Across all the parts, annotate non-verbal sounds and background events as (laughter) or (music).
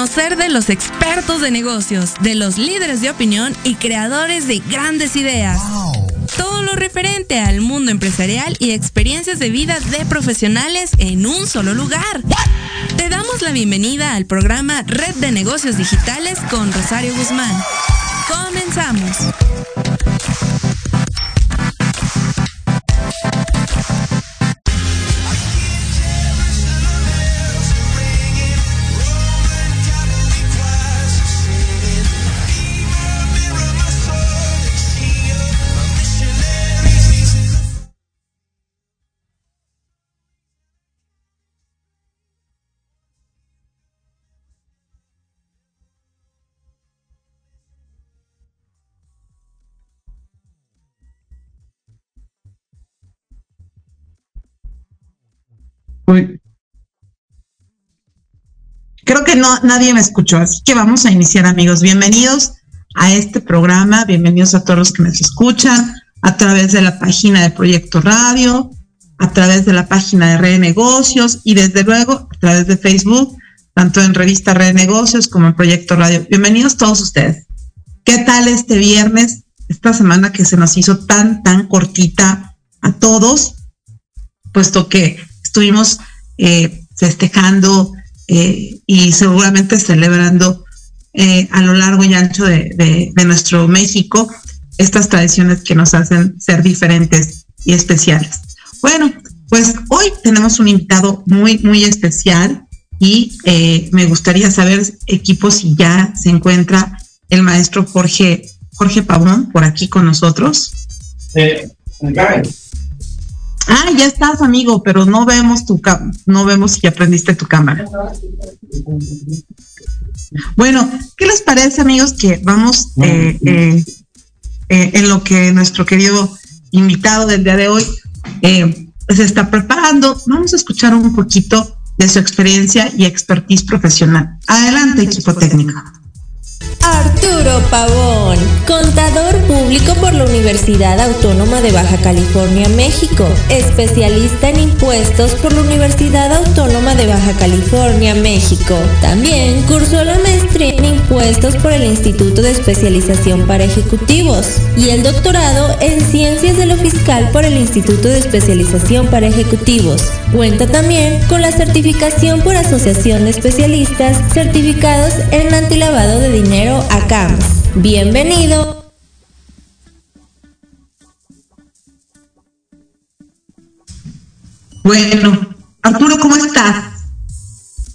conocer de los expertos de negocios, de los líderes de opinión y creadores de grandes ideas. Todo lo referente al mundo empresarial y experiencias de vida de profesionales en un solo lugar. Te damos la bienvenida al programa Red de Negocios Digitales con Rosario Guzmán. Comenzamos. No nadie me escuchó, así que vamos a iniciar, amigos. Bienvenidos a este programa, bienvenidos a todos los que nos escuchan a través de la página de Proyecto Radio, a través de la página de Red Negocios y desde luego a través de Facebook, tanto en Revista Red Negocios como en Proyecto Radio. Bienvenidos todos ustedes. ¿Qué tal este viernes, esta semana que se nos hizo tan, tan cortita a todos? Puesto que estuvimos eh, festejando eh, y seguramente celebrando eh, a lo largo y ancho de, nuestro México estas tradiciones que nos hacen ser diferentes y especiales. Bueno, pues hoy tenemos un invitado muy, muy especial y eh, me gustaría saber, equipo, si ya se encuentra el maestro Jorge, Jorge Pavón por aquí con nosotros. Ah, ya estás, amigo, pero no vemos tu no vemos si aprendiste tu cámara. Bueno, ¿qué les parece, amigos, que vamos eh, eh, eh, en lo que nuestro querido invitado del día de hoy se está preparando? Vamos a escuchar un poquito de su experiencia y expertise profesional. Adelante, equipo técnico. Arturo Pavón, contador público por la Universidad Autónoma de Baja California, México, especialista en impuestos por la Universidad Autónoma de Baja California, México. También cursó la maestría en impuestos por el Instituto de Especialización para Ejecutivos y el doctorado en Ciencias de lo Fiscal por el Instituto de Especialización para Ejecutivos. Cuenta también con la certificación por Asociación de Especialistas certificados en antilavado de dinero a CAMS. Bienvenido. Bueno, Arturo, ¿cómo estás?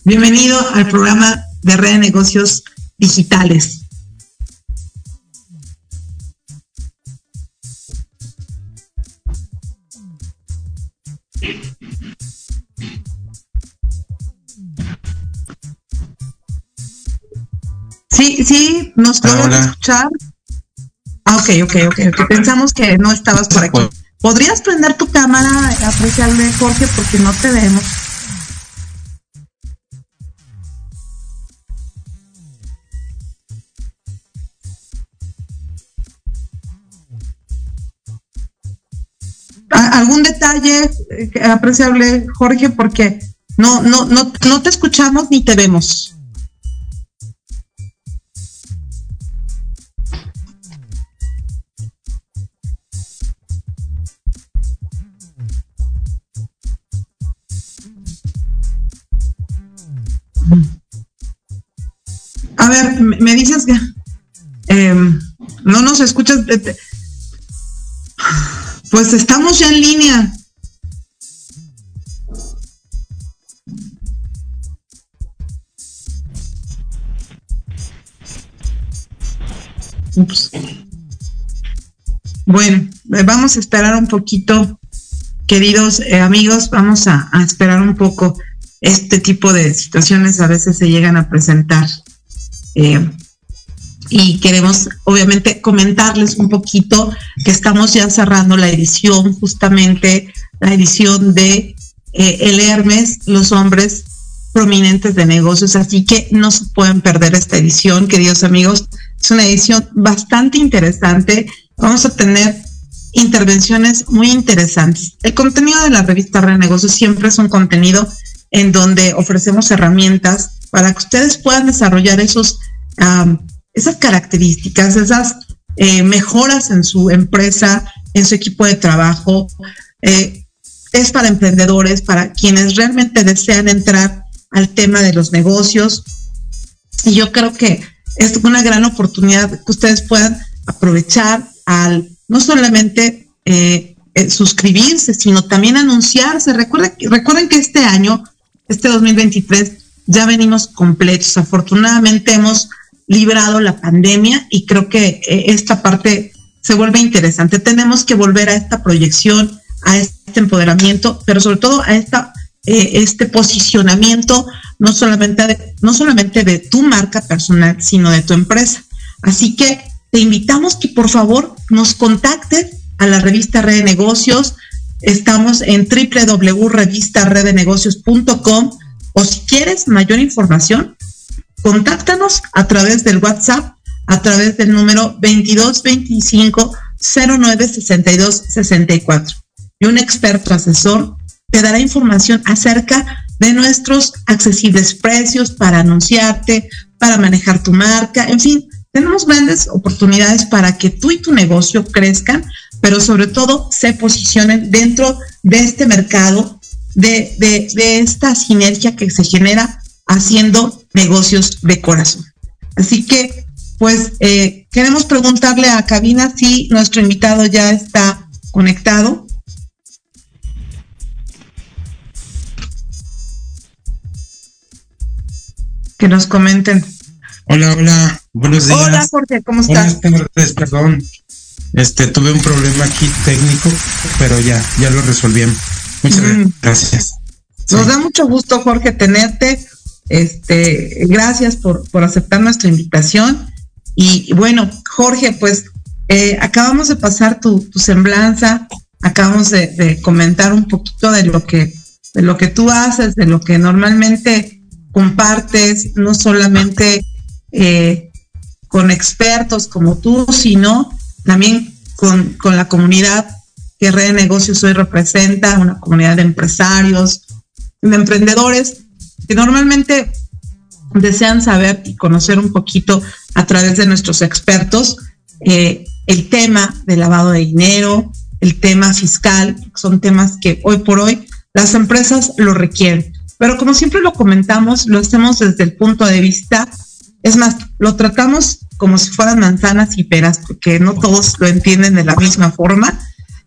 Bienvenido al programa de Red de Negocios Digitales. Nos pueden escuchar. Ah, ok, ok, ok, ok. Pensamos que no estabas por aquí. ¿Podrías prender tu cámara, apreciable Jorge, porque no te vemos? ¿Algún detalle eh, apreciable, Jorge? Porque no, no, no, no te escuchamos ni te vemos. Me dices que em, no nos escuchas. Pues estamos ya en línea. Bueno, eh, vamos a esperar un poquito, queridos eh, amigos, vamos a, esperar un poco. Este tipo de situaciones a veces se llegan a presentar. Eh, y queremos obviamente comentarles un poquito que estamos ya cerrando la edición, justamente la edición de El Hermes, los hombres prominentes de negocios, así que no se pueden perder esta edición, queridos amigos. Es una edición bastante interesante. Vamos a tener intervenciones muy interesantes. El contenido de la revista Renegocios siempre es un contenido en donde ofrecemos herramientas para que ustedes puedan desarrollar esos, esas características, esas eh, mejoras en su empresa, en su equipo de trabajo. Eh, es para emprendedores, para quienes realmente desean entrar al tema de los negocios. Y yo creo que es una gran oportunidad que ustedes puedan aprovechar al no solamente eh, suscribirse, sino también anunciarse. Recuerden, recuerden que este año, este 2023, ya venimos completos. Afortunadamente hemos librado la pandemia y creo que eh, esta parte se vuelve interesante. Tenemos que volver a esta proyección, a este empoderamiento, pero sobre todo a esta, este posicionamiento no solamente, de, no solamente de tu marca personal, sino de tu empresa. Así que te invitamos que por favor nos contactes a la revista Red de Negocios. Estamos en www.revistaredenegocios.com o si quieres mayor información, contáctanos a través del WhatsApp, a través del número 2225 09 62 64. Y un experto asesor te dará información acerca de nuestros accesibles precios para anunciarte, para manejar tu marca, en fin, tenemos grandes oportunidades para que tú y tu negocio crezcan, pero sobre todo se posicionen dentro de este mercado, de, esta sinergia que se genera haciendo negocios de corazón. Así que, pues, eh, queremos preguntarle a Cabina si nuestro invitado ya está conectado. que nos comenten. Hola, hola, buenos días. Hola, Jorge, ¿cómo estás? Buenas tardes, perdón. Este, tuve un problema aquí técnico, pero ya, ya lo resolví. Muchas gracias. Nos da mucho gusto, Jorge, tenerte. Este, gracias por, por aceptar nuestra invitación. Y, bueno, Jorge, pues eh, acabamos de pasar tu, tu semblanza, acabamos de, comentar un poquito de lo que, de lo que tú haces, de lo que normalmente compartes no solamente eh, con expertos como tú, sino también con, la comunidad que Red de Negocios hoy representa, una comunidad de empresarios, de emprendedores que normalmente desean saber y conocer un poquito a través de nuestros expertos eh, el tema del lavado de dinero, el tema fiscal, son temas que hoy por hoy las empresas lo requieren. Pero como siempre lo comentamos, lo hacemos desde el punto de vista, es más, lo tratamos como si fueran manzanas y peras, porque no todos lo entienden de la misma forma,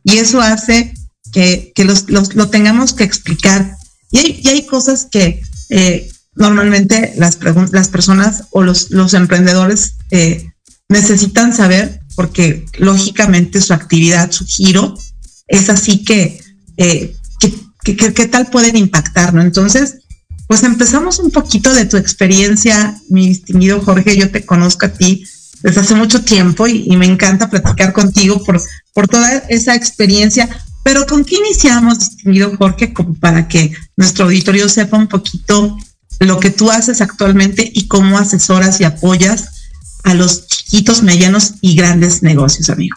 y eso hace que, los, lo tengamos que explicar. Y hay, hay cosas que eh, normalmente las, las personas o los, emprendedores eh, necesitan saber, porque lógicamente su actividad, su giro, es así que eh, qué, tal pueden impactar, ¿no? Entonces, pues empezamos un poquito de tu experiencia, mi distinguido Jorge, yo te conozco a ti desde hace mucho tiempo y, me encanta platicar contigo por, por toda esa experiencia, pero ¿con qué iniciamos, distinguido Jorge, como para que nuestro auditorio sepa un poquito lo que tú haces actualmente y cómo asesoras y apoyas a los chiquitos, medianos y grandes negocios, amigo?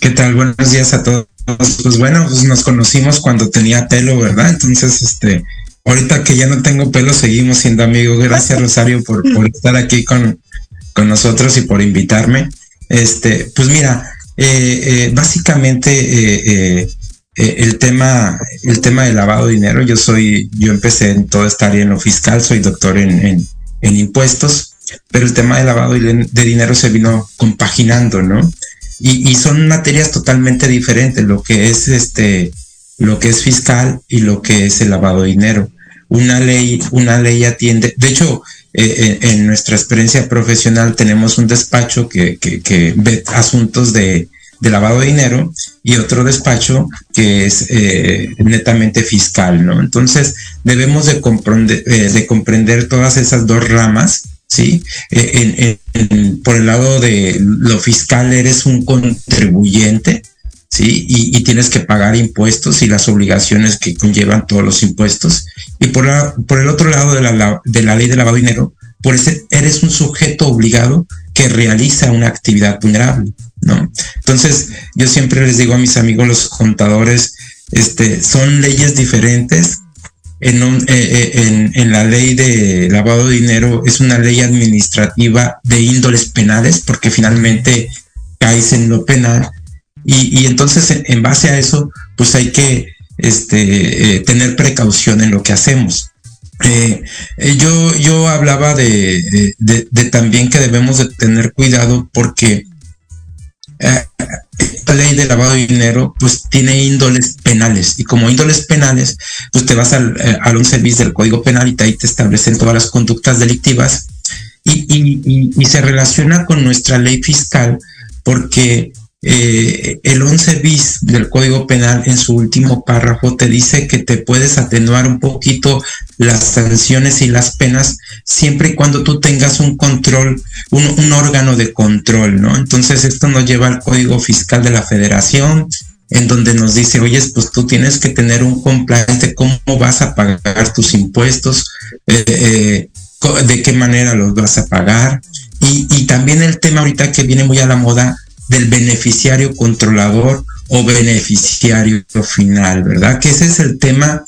¿Qué tal? Buenos días a todos pues bueno, pues nos conocimos cuando tenía pelo, ¿verdad? Entonces, este, ahorita que ya no tengo pelo, seguimos siendo amigos. Gracias, Rosario, por, estar aquí con, con nosotros y por invitarme. Este, pues mira, eh, eh, básicamente eh, el tema, el tema de lavado de dinero, yo soy, yo empecé en toda esta área en lo fiscal, soy doctor en, en, en impuestos. pero el tema de lavado de dinero se vino compaginando, ¿no? Y, son materias totalmente diferentes, lo que es este, lo que es fiscal y lo que es el lavado de dinero. Una ley, una ley atiende, de hecho, eh, eh, en nuestra experiencia profesional tenemos un despacho que, que, ve asuntos de, de, lavado de dinero y otro despacho que es eh, netamente fiscal, ¿no? Entonces debemos de comprender, de comprender todas esas dos ramas ¿sí? por el lado de lo fiscal eres un contribuyente, ¿sí? Y, tienes que pagar impuestos y las obligaciones que conllevan todos los impuestos. Y por, por el otro lado de la, de la ley de lavado de dinero, por ese eres un sujeto obligado que realiza una actividad vulnerable, ¿no? Entonces, yo siempre les digo a mis amigos los contadores, este, son leyes diferentes. En, eh, eh, en, la ley de lavado de dinero es una ley administrativa de índoles penales, porque finalmente caes en lo penal, y, entonces en, base a eso, pues hay que este, eh, tener precaución en lo que hacemos. Yo, yo hablaba de, de, también que debemos de tener cuidado porque esta ley de lavado de dinero pues tiene índoles penales y como índoles penales pues te vas al, al un servicio del Código Penal y ahí te establecen todas las conductas delictivas y, y, y se relaciona con nuestra ley fiscal porque eh, el 11 bis del Código Penal en su último párrafo te dice que te puedes atenuar un poquito las sanciones y las penas siempre y cuando tú tengas un control, un, órgano de control, ¿no? Entonces esto nos lleva al Código Fiscal de la Federación, en donde nos dice, oye, pues tú tienes que tener un compliance cómo vas a pagar tus impuestos, eh, eh, de qué manera los vas a pagar. Y, y también el tema ahorita que viene muy a la moda del beneficiario controlador o beneficiario final, ¿verdad? Que ese es el tema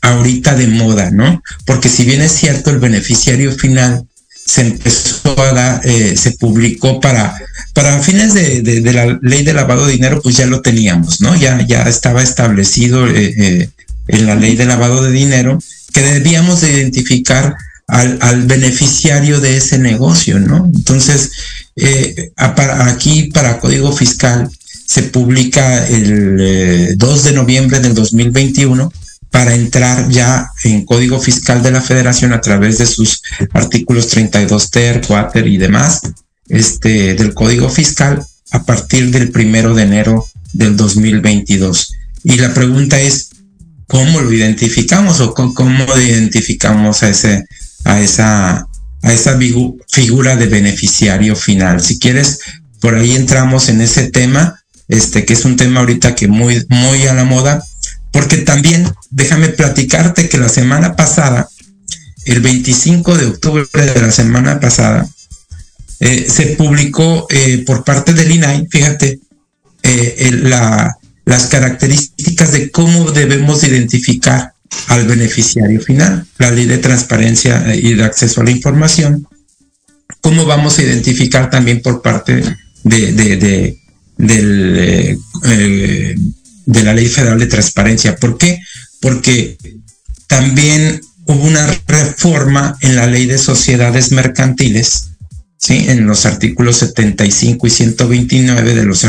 ahorita de moda, ¿no? Porque si bien es cierto, el beneficiario final se empezó a dar, eh, se publicó para, para fines de, la ley de lavado de dinero, pues ya lo teníamos, ¿no? Ya, ya estaba establecido eh, eh, en la ley de lavado de dinero que debíamos de identificar al, al beneficiario de ese negocio, ¿no? Entonces, eh, aquí para Código Fiscal se publica el 2 eh, de noviembre del 2021 para entrar ya en Código Fiscal de la Federación a través de sus artículos 32 ter, 4 y demás este, del Código Fiscal a partir del primero de enero del 2022. Y la pregunta es, ¿cómo lo identificamos o cómo identificamos a ese, a esa a esa figura de beneficiario final. Si quieres, por ahí entramos en ese tema, este, que es un tema ahorita que muy, muy a la moda, porque también déjame platicarte que la semana pasada, el 25 de octubre de la semana pasada, eh, se publicó eh, por parte del INAI, fíjate, eh, la, las características de cómo debemos identificar al beneficiario final, la ley de transparencia y de acceso a la información, cómo vamos a identificar también por parte de, de, del, eh, de la ley federal de transparencia. ¿Por qué? Porque también hubo una reforma en la ley de sociedades mercantiles, ¿sí? en los artículos 75 y 129 de los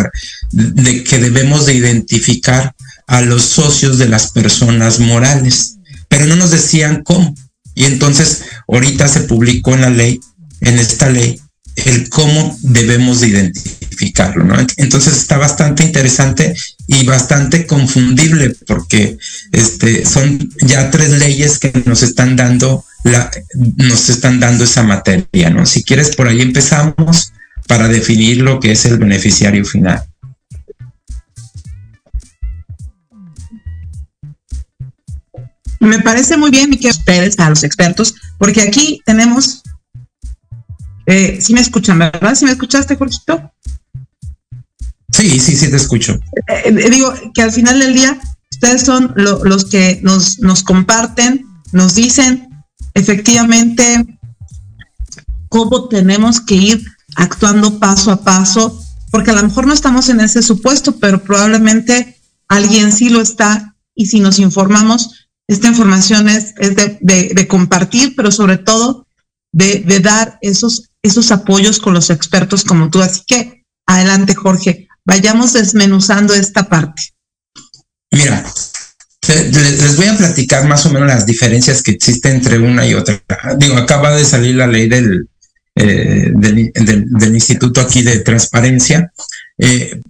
de que debemos de identificar a los socios de las personas morales, pero no nos decían cómo. Y entonces ahorita se publicó en la ley, en esta ley, el cómo debemos de identificarlo, ¿no? Entonces está bastante interesante y bastante confundible porque este, son ya tres leyes que nos están dando nos están dando esa materia, ¿no? Si quieres por ahí empezamos para definir lo que es el beneficiario final. Me parece muy bien que ustedes, a los expertos, porque aquí tenemos, eh, si me escuchan, ¿verdad? ¿Si me escuchaste, Jorgito? Sí, sí, sí te escucho. Eh, eh, digo que al final del día, ustedes son los que nos, nos comparten, nos dicen efectivamente cómo tenemos que ir actuando paso a paso, porque a lo mejor no estamos en ese supuesto, pero probablemente alguien sí lo está y si nos informamos, esta información es, de, compartir, pero sobre todo de, dar esos esos apoyos con los expertos como tú. Así que adelante, Jorge, vayamos desmenuzando esta parte. Mira, les voy a platicar más o menos las diferencias que existen entre una y otra. Digo, acaba de salir la ley del, eh, del, Instituto aquí de Transparencia. Eh,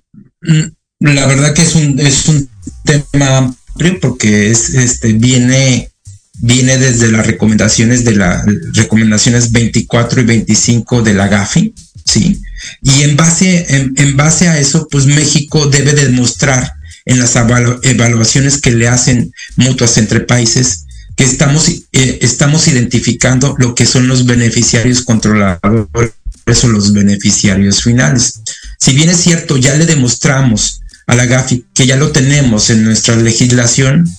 la verdad que es un, es un tema porque es, este, viene, viene desde las recomendaciones de las recomendaciones 24 y 25 de la GAFI, ¿sí? Y en base, en base a eso, pues México debe demostrar en las evaluaciones que le hacen mutuas entre países, que estamos, eh, estamos identificando lo que son los beneficiarios controladores o los beneficiarios finales. Si bien es cierto, ya le demostramos a la GAFI que ya lo tenemos en nuestra legislación,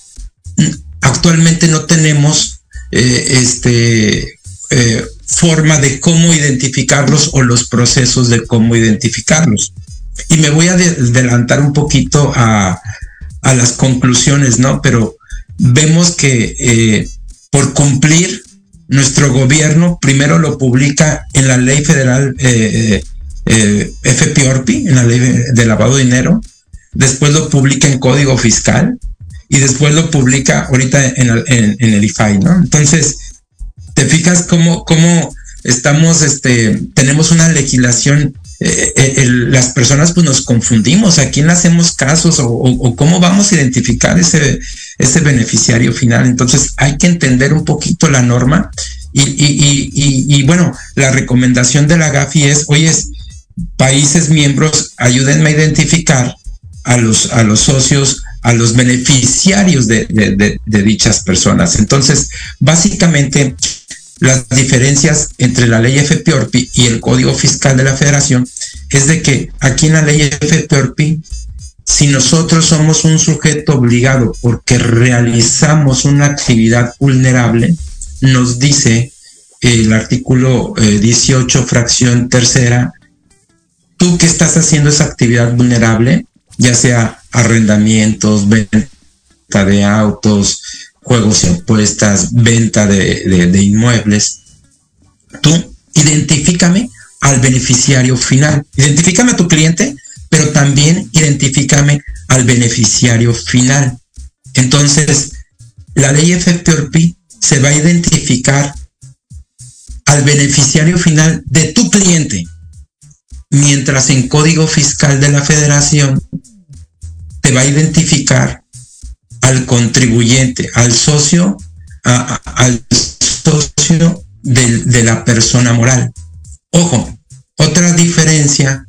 actualmente no tenemos eh, este, eh, forma de cómo identificarlos o los procesos de cómo identificarlos. Y me voy a adelantar un poquito a, las conclusiones, ¿no? Pero vemos que eh, por cumplir nuestro gobierno primero lo publica en la ley federal eh, FPORPI, en la ley de lavado de dinero, después lo publica en código fiscal y después lo publica ahorita en, el IFAI, ¿no? Entonces, te fijas cómo, cómo estamos, este, tenemos una legislación eh, eh, las personas pues nos confundimos, a quién hacemos casos o, cómo vamos a identificar ese, ese beneficiario final. Entonces hay que entender un poquito la norma y, bueno, la recomendación de la GAFI es, oye, países miembros, ayúdenme a identificar a los, a los socios, a los beneficiarios de, de dichas personas. Entonces, básicamente, las diferencias entre la ley FPORPI y el Código Fiscal de la Federación es de que aquí en la ley FPORPI, si nosotros somos un sujeto obligado porque realizamos una actividad vulnerable, nos dice el artículo 18, eh, fracción tercera, tú que estás haciendo esa actividad vulnerable, ya sea arrendamientos, venta de autos, juegos y apuestas, venta de, inmuebles. Tú identifícame al beneficiario final. Identifícame a tu cliente, pero también identifícame al beneficiario final. Entonces, la ley FPORPI se va a identificar al beneficiario final de tu cliente, mientras en Código Fiscal de la Federación te va a identificar al contribuyente, al socio, al socio de, la persona moral. Ojo, otra diferencia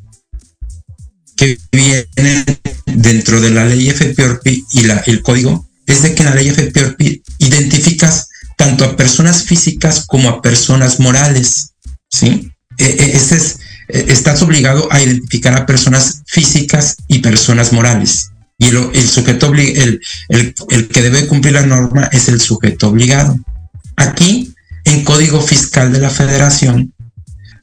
que viene dentro de la ley FPORPI y la, el código es de que en la ley FPORPI identificas tanto a personas físicas como a personas morales, ¿sí? E, e, ese es, estás obligado a identificar a personas físicas y personas morales y el, sujeto el, el, que debe cumplir la norma es el sujeto obligado. Aquí, en Código Fiscal de la Federación,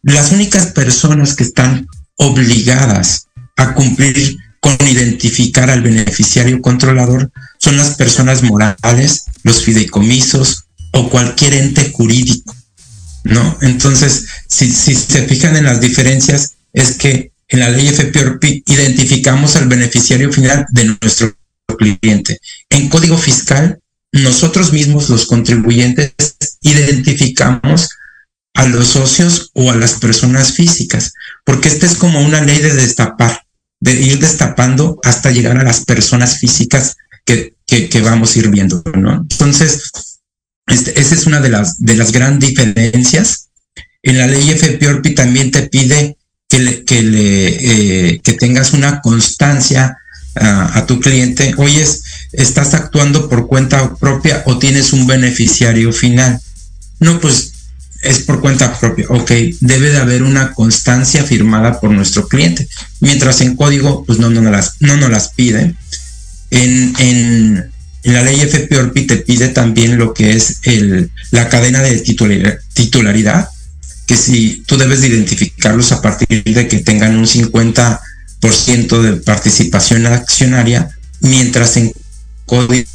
las únicas personas que están obligadas a cumplir con identificar al beneficiario controlador son las personas morales, los fideicomisos o cualquier ente jurídico, ¿no? Entonces, si, si se fijan en las diferencias, es que en la ley FPORPI identificamos al beneficiario final de nuestro cliente. En código fiscal, nosotros mismos, los contribuyentes, identificamos a los socios o a las personas físicas, porque esta es como una ley de destapar, de ir destapando hasta llegar a las personas físicas que, que, vamos a ir viendo, ¿no? Entonces, este, esa es una de las, de las grandes diferencias. En la ley FPORPI también te pide que, eh, que tengas una constancia a, tu cliente. Oyes, ¿estás actuando por cuenta propia o tienes un beneficiario final? No, pues es por cuenta propia. Ok, debe de haber una constancia firmada por nuestro cliente. Mientras en código, pues no, no, nos, las, no nos las pide. En, en, en la ley FPORPI te pide también lo que es la cadena de titularidad que si tú debes de identificarlos a partir de que tengan un 50% de participación accionaria, mientras en código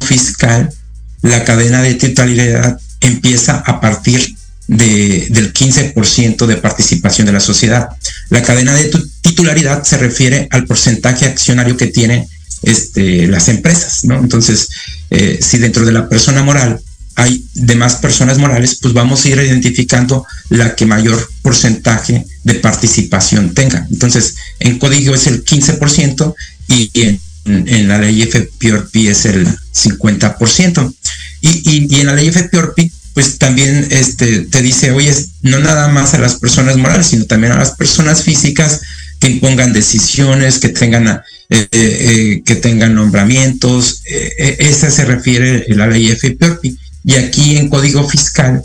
fiscal la cadena de titularidad empieza a partir de, del 15% de participación de la sociedad. La cadena de titularidad se refiere al porcentaje accionario que tienen este, las empresas, ¿no? Entonces, eh, si dentro de la persona moral hay demás personas morales, pues vamos a ir identificando la que mayor porcentaje de participación tenga. Entonces, en código es el 15% y en, la ley FPORP es el 50%. Y, y, en la ley FPORP pues también este, te dice, oye, no nada más a las personas morales, sino también a las personas físicas que impongan decisiones, que tengan, eh, eh, eh, que tengan nombramientos. esa se refiere a la ley FPORPI. Y aquí en Código Fiscal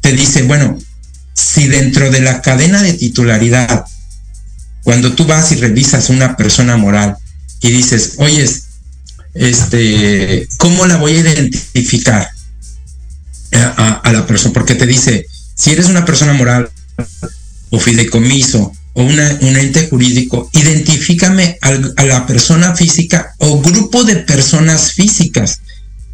te dice, bueno, si dentro de la cadena de titularidad, cuando tú vas y revisas una persona moral y dices, oye, este, ¿cómo la voy a identificar? a, la persona, porque te dice, si eres una persona moral o fideicomiso o una, un ente jurídico, identifícame a la persona física o grupo de personas físicas.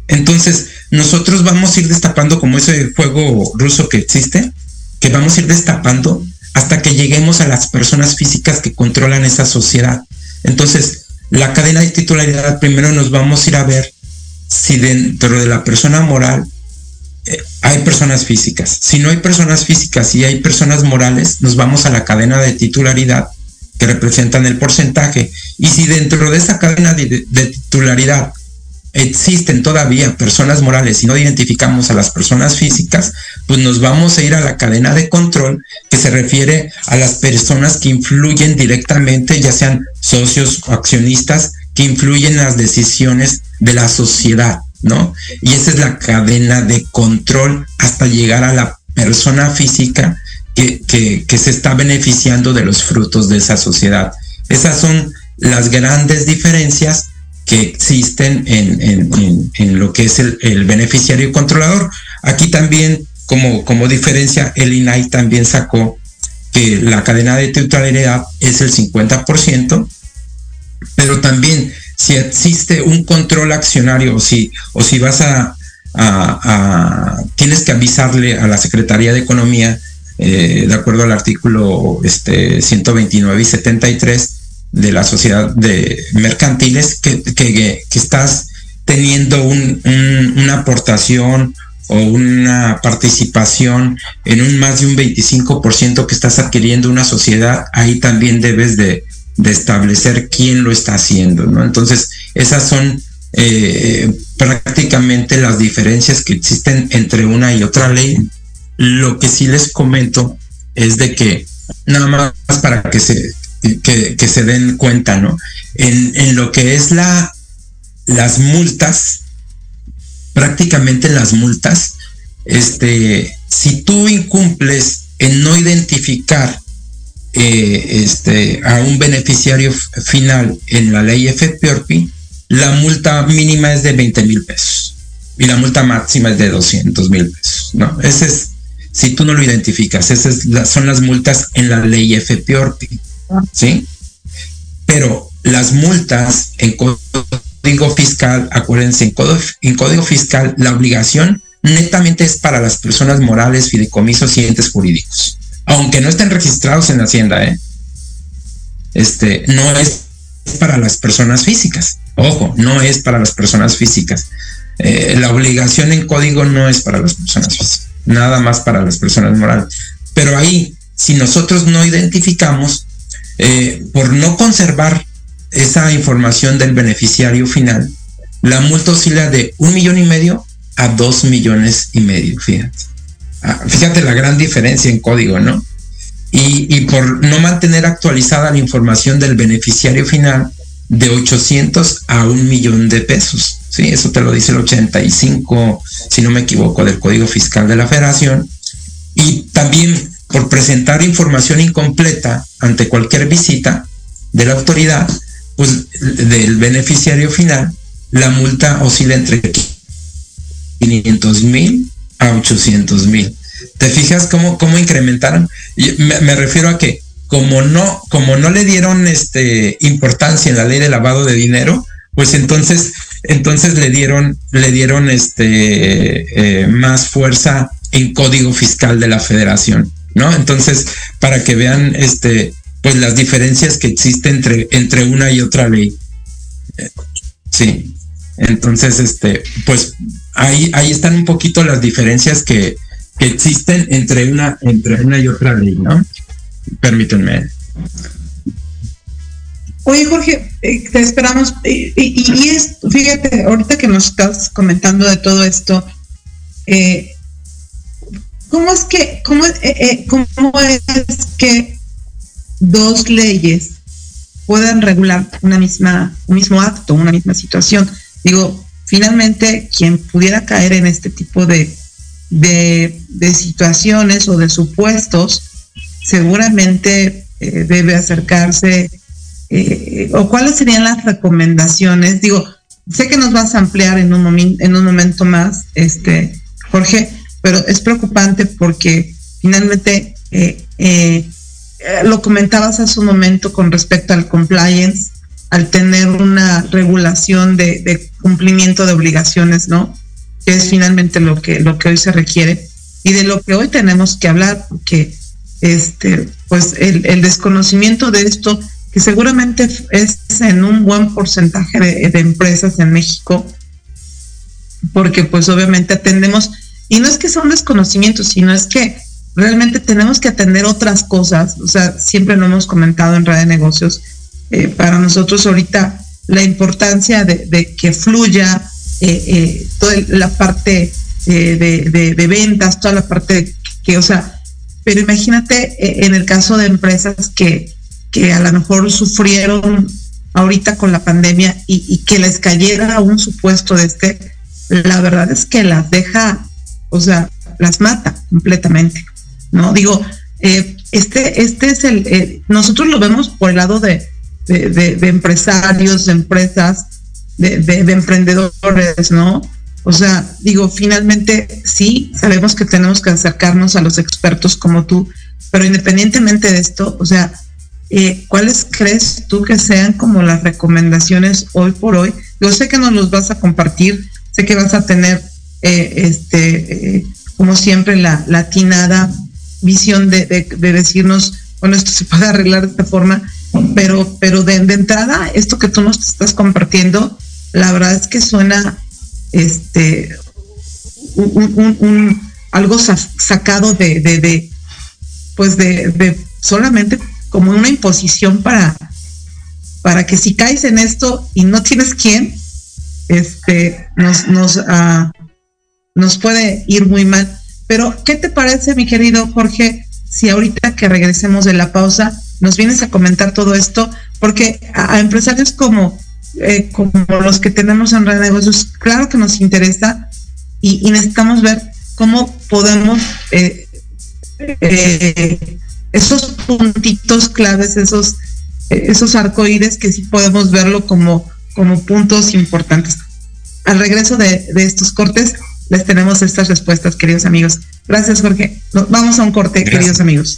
Entonces, nosotros vamos a ir destapando como ese fuego ruso que existe, que vamos a ir destapando hasta que lleguemos a las personas físicas que controlan esa sociedad. Entonces, la cadena de titularidad, primero nos vamos a ir a ver si dentro de la persona moral eh, hay personas físicas. Si no hay personas físicas y hay personas morales, nos vamos a la cadena de titularidad que representan el porcentaje. Y si dentro de esa cadena de, titularidad existen todavía personas morales y no identificamos a las personas físicas, pues nos vamos a ir a la cadena de control que se refiere a las personas que influyen directamente, ya sean socios o accionistas, que influyen en las decisiones de la sociedad. ¿No? Y esa es la cadena de control hasta llegar a la persona física que, que, se está beneficiando de los frutos de esa sociedad. Esas son las grandes diferencias que existen en, en, lo que es el, beneficiario controlador. Aquí también, como, como diferencia, el INAI también sacó que la cadena de titularidad es el 50%, pero también si existe un control accionario o si, o si vas a, tienes que avisarle a la Secretaría de Economía, eh, de acuerdo al artículo este, 129 y 73 de la sociedad de mercantiles, que, que, estás teniendo una aportación o una participación en un más de un 25% que estás adquiriendo una sociedad, ahí también debes de, de establecer quién lo está haciendo, ¿no? Entonces, esas son eh, prácticamente las diferencias que existen entre una y otra ley. Lo que sí les comento es de que, nada más para que se, que, se den cuenta, ¿no? En, en, lo que es la, las multas, prácticamente las multas, este, si tú incumples en no identificar eh, este, a un beneficiario final en la ley FPORPI, la multa mínima es de 20 mil pesos y la multa máxima es de 200 mil pesos. ¿no? Ese es, si tú no lo identificas, esas son las multas en la ley FPORPI. ¿sí? Pero las multas en código fiscal, acuérdense, en código, en código fiscal la obligación netamente es para las personas morales, fideicomisos y entes jurídicos aunque no estén registrados en Hacienda, ¿eh? Este, no es para las personas físicas. Ojo, no es para las personas físicas. Eh, la obligación en código no es para las personas físicas, nada más para las personas morales. Pero ahí, si nosotros no identificamos, eh, por no conservar esa información del beneficiario final, la multa oscila de un millón y medio a dos millones y medio, fíjate. Ah, fíjate la gran diferencia en código, ¿no? Y, por no mantener actualizada la información del beneficiario final de 800 a un millón de pesos. Sí, eso te lo dice el 85, si no me equivoco, del Código Fiscal de la Federación. Y también por presentar información incompleta ante cualquier visita de la autoridad, pues del beneficiario final, la multa oscila entre 500 mil a 800 mil. ¿Te fijas cómo, cómo incrementaron? me, refiero a que como no, como no le dieron este, importancia en la ley de lavado de dinero, pues entonces, entonces le dieron, le dieron este, eh, más fuerza en código fiscal de la federación, ¿no? Entonces, para que vean este, pues las diferencias que existen entre, entre una y otra ley. Sí. Entonces, este, pues ahí, ahí están un poquito las diferencias que, que existen entre una, entre una y otra ley, ¿no? Permítanme. Oye, Jorge, eh, te esperamos. Y, y, es, fíjate, ahorita que nos estás comentando de todo esto, eh, ¿cómo es que, cómo, eh, cómo es que dos leyes puedan regular una misma, un mismo acto, una misma situación? Digo, finalmente, quien pudiera caer en este tipo de, de, situaciones o de supuestos, seguramente debe acercarse eh, o cuáles serían las recomendaciones. Digo, sé que nos vas a ampliar en un, en un momento más, este, Jorge, pero es preocupante porque finalmente eh, eh, lo comentabas hace un momento con respecto al compliance, al tener una regulación de, cumplimiento de obligaciones, ¿no? Que es finalmente lo que, lo que hoy se requiere. Y de lo que hoy tenemos que hablar, porque este, pues el, el desconocimiento de esto que seguramente es en un buen porcentaje de, empresas en México, porque pues obviamente atendemos, y no es que sea un desconocimiento, sino es que realmente tenemos que atender otras cosas, o sea, siempre lo hemos comentado en Radio Negocios, eh, para nosotros ahorita la importancia de, que fluya eh, eh, toda la parte de, ventas, toda la parte que, o sea, pero imagínate en el caso de empresas que, que a lo mejor sufrieron ahorita con la pandemia y, que les cayera un supuesto de este, la verdad es que las deja, o sea, las mata completamente, ¿no? Digo, este, este es el, nosotros lo vemos por el lado de, de, empresarios, de empresas, de, de, emprendedores, ¿no? O sea, digo, finalmente sí, sabemos que tenemos que acercarnos a los expertos como tú, pero independientemente de esto, o sea, eh, ¿cuáles crees tú que sean como las recomendaciones hoy por hoy? Yo sé que nos los vas a compartir, sé que vas a tener, eh, este, eh, como siempre, la latinada visión de, decirnos, bueno, esto se puede arreglar de esta forma, pero, pero de, entrada, esto que tú nos estás compartiendo, la verdad es que suena, este, un, algo sacado de, de, pues de solamente como una imposición para, para que si caes en esto y no tienes quién, este, nos, nos, uh, nos puede ir muy mal. Pero, ¿qué te parece, mi querido Jorge, si ahorita que regresemos de la pausa nos vienes a comentar todo esto? Porque a, empresarios como, eh, como los que tenemos en red de negocios, claro que nos interesa y, y necesitamos ver cómo podemos eh, eh, esos puntitos claves, esos, esos arcoíris que sí podemos verlo como, como puntos importantes. Al regreso de, estos cortes, les tenemos estas respuestas, queridos amigos. Gracias, Jorge. vamos a un corte, queridos amigos.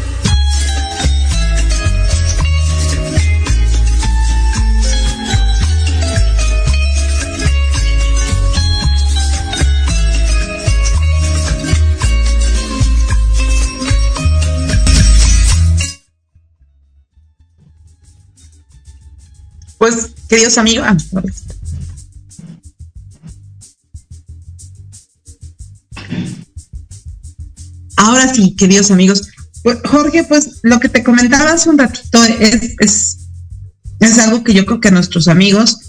Pues, queridos amigos, ah, Ahora sí, queridos amigos. Pues, Jorge, pues lo que te comentaba hace un ratito es, es, algo que yo creo que a nuestros amigos,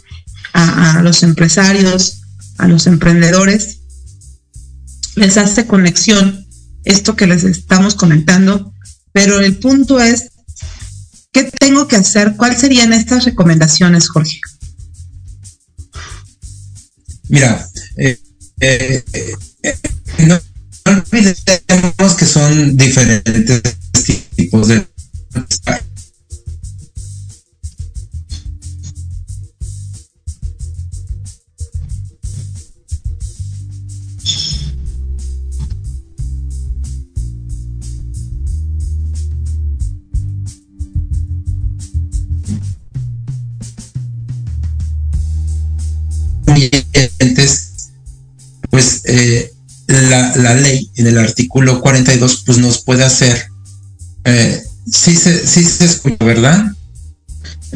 a, los empresarios, a los emprendedores, les hace conexión esto que les estamos comentando, pero el punto es, ¿qué tengo que hacer? ¿Cuáles serían estas recomendaciones, Jorge? Mira, eh, eh, eh, no, olvidemos que son diferentes tipos de pues eh, la, ley en el artículo 42 pues nos puede hacer, eh, sí, se, sí se escucha, ¿verdad?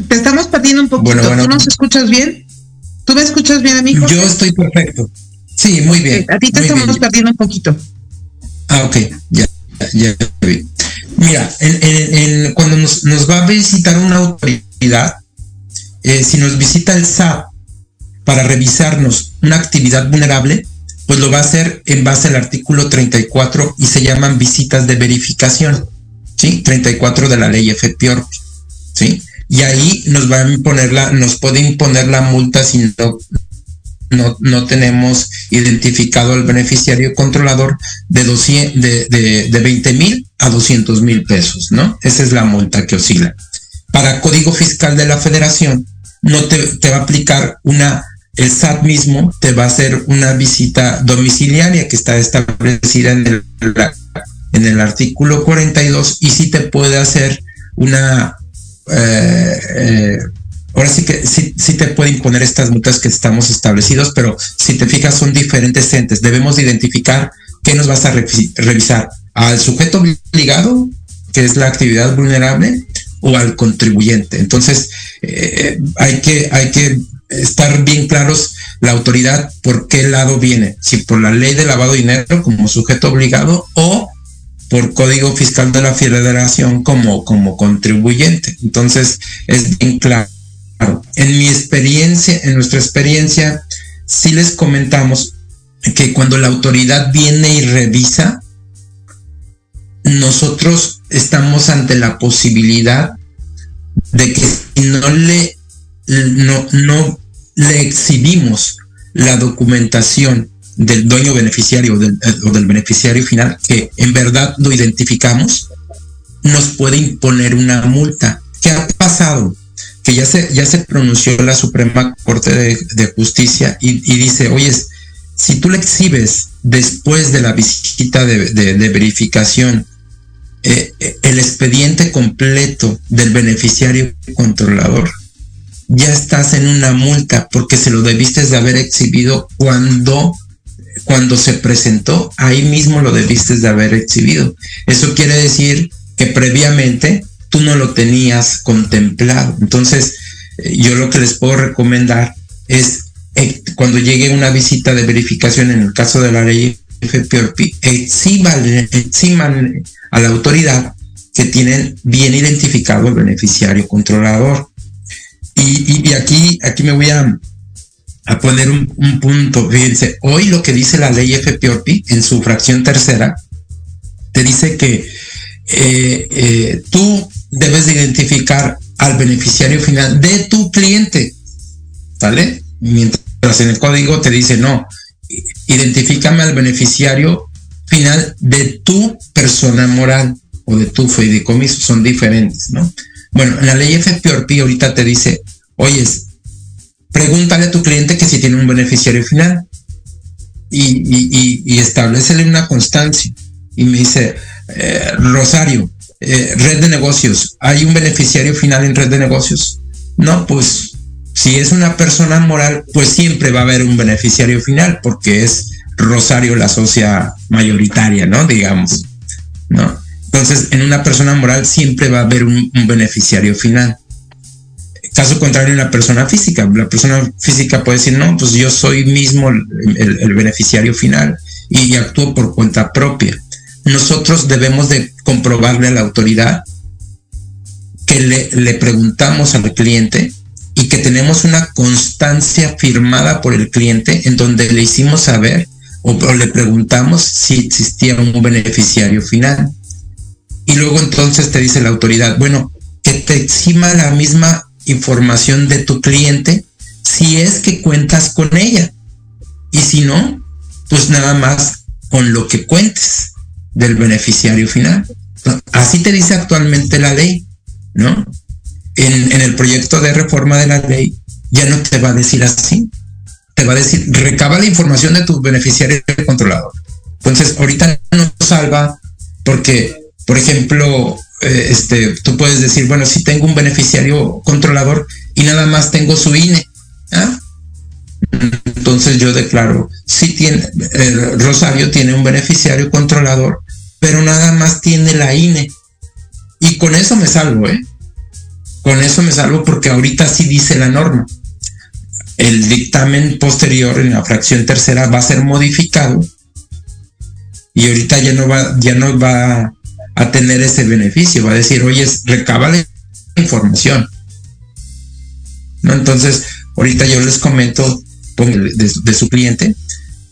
Te estamos perdiendo un poquito. Bueno, ¿Tú nos escuchas bien? ¿Tú me escuchas bien a mí? Yo estoy perfecto. Sí, muy bien. a ti te estamos perdiendo un poquito. Ah, ok, ya, ya, vi. Mira, cuando nos, va a visitar una autoridad, eh, si nos visita el SAT para revisarnos una actividad vulnerable, pues lo va a hacer en base al artículo 34 y se llaman visitas de verificación, ¿sí? 34 de la ley FPOR, ¿sí? Y ahí nos va a imponer la, nos puede imponer la multa si no, no, tenemos identificado al beneficiario controlador de, 200, de, de, 20 mil a 200 mil pesos, ¿no? Esa es la multa que oscila. Para Código Fiscal de la Federación, no te, te va a aplicar una el SAT mismo te va a hacer una visita domiciliaria que está establecida en el, en el artículo 42 y sí te puede hacer una... Eh, eh, ahora sí que sí, te puede imponer estas multas que estamos establecidos, pero si te fijas son diferentes entes. Debemos identificar qué nos vas a revisar. Al sujeto obligado, que es la actividad vulnerable, o al contribuyente. Entonces, eh, hay, que, hay que estar bien claros la autoridad por qué lado viene, si por la ley de lavado de dinero como sujeto obligado o por código fiscal de la federación como, como contribuyente. Entonces es bien claro. En mi experiencia, en nuestra experiencia, sí les comentamos que cuando la autoridad viene y revisa, nosotros estamos ante la posibilidad de que si no le no, no le exhibimos la documentación del dueño beneficiario o del beneficiario final, que en verdad lo identificamos, nos puede imponer una multa. ¿Qué ha pasado? Que ya se, ya se pronunció la Suprema Corte de, Justicia y, dice, oye, si tú le exhibes después de la visita de, verificación eh, el expediente completo del beneficiario controlador, ya estás en una multa porque se lo debiste de haber exhibido cuando cuando se presentó, ahí mismo lo debiste de haber exhibido. Eso quiere decir que previamente tú no lo tenías contemplado. Entonces, eh, yo lo que les puedo recomendar es eh, cuando llegue una visita de verificación en el caso de la ley FPRP, eximan a la autoridad que tienen bien identificado el beneficiario controlador. Y, aquí, aquí me voy a, a poner un, punto. Fíjense, hoy lo que dice la ley FPOP en su fracción tercera, te dice que eh, eh, tú debes de identificar al beneficiario final de tu cliente, ¿vale? Mientras en el código te dice, no, identifícame al beneficiario final de tu persona moral o de tu fideicomiso, son diferentes, ¿no? Bueno, la ley FPOP ahorita te dice, oye, pregúntale a tu cliente que si tiene un beneficiario final y, establecele una constancia. Y me dice, eh, Rosario, eh, red de negocios, ¿hay un beneficiario final en red de negocios? No, pues si es una persona moral, pues siempre va a haber un beneficiario final porque es Rosario la socia mayoritaria, ¿no? Digamos, ¿no? Entonces, en una persona moral siempre va a haber un beneficiario final. Caso contrario, en la persona física, la persona física puede decir, no, pues yo soy mismo el, beneficiario final y, actúo por cuenta propia. Nosotros debemos de comprobarle a la autoridad que le, preguntamos al cliente y que tenemos una constancia firmada por el cliente en donde le hicimos saber o, o, le preguntamos si existía un beneficiario final. Y luego entonces te dice la autoridad, bueno, que te exima la misma información de tu cliente si es que cuentas con ella. Y si no, pues nada más con lo que cuentes del beneficiario final. Así te dice actualmente la ley, ¿no? En, el proyecto de reforma de la ley ya no te va a decir así. Te va a decir, recaba la información de tu beneficiario controlador. Entonces, ahorita no salva porque, por ejemplo, este, tú puedes decir, bueno, si tengo un beneficiario controlador y nada más tengo su INE, ¿ah? entonces yo declaro, si tiene, Rosario tiene un beneficiario controlador, pero nada más tiene la INE. Y con eso me salvo, ¿eh? Con eso me salvo porque ahorita sí dice la norma. El dictamen posterior en la fracción tercera va a ser modificado y ahorita ya no va, ya no va a tener ese beneficio, va a decir, oye, recaba la información. ¿No? Entonces, ahorita yo les comento de, su cliente,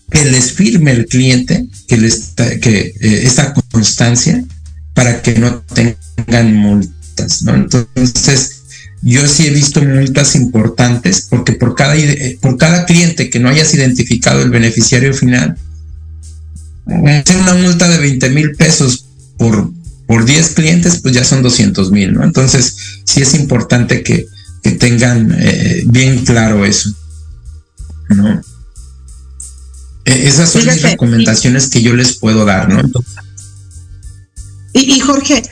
que les firme el cliente, que, les, que eh, esa constancia para que no tengan multas, ¿no? Entonces, yo sí he visto multas importantes porque por cada, por cada cliente que no hayas identificado el beneficiario final, una multa de 20 mil pesos por, por 10 clientes, pues ya son 200 mil, ¿no? Entonces, sí es importante que, tengan eh, bien claro eso, ¿no? E, esas son las recomendaciones que yo les puedo dar, ¿no? Y, Jorge,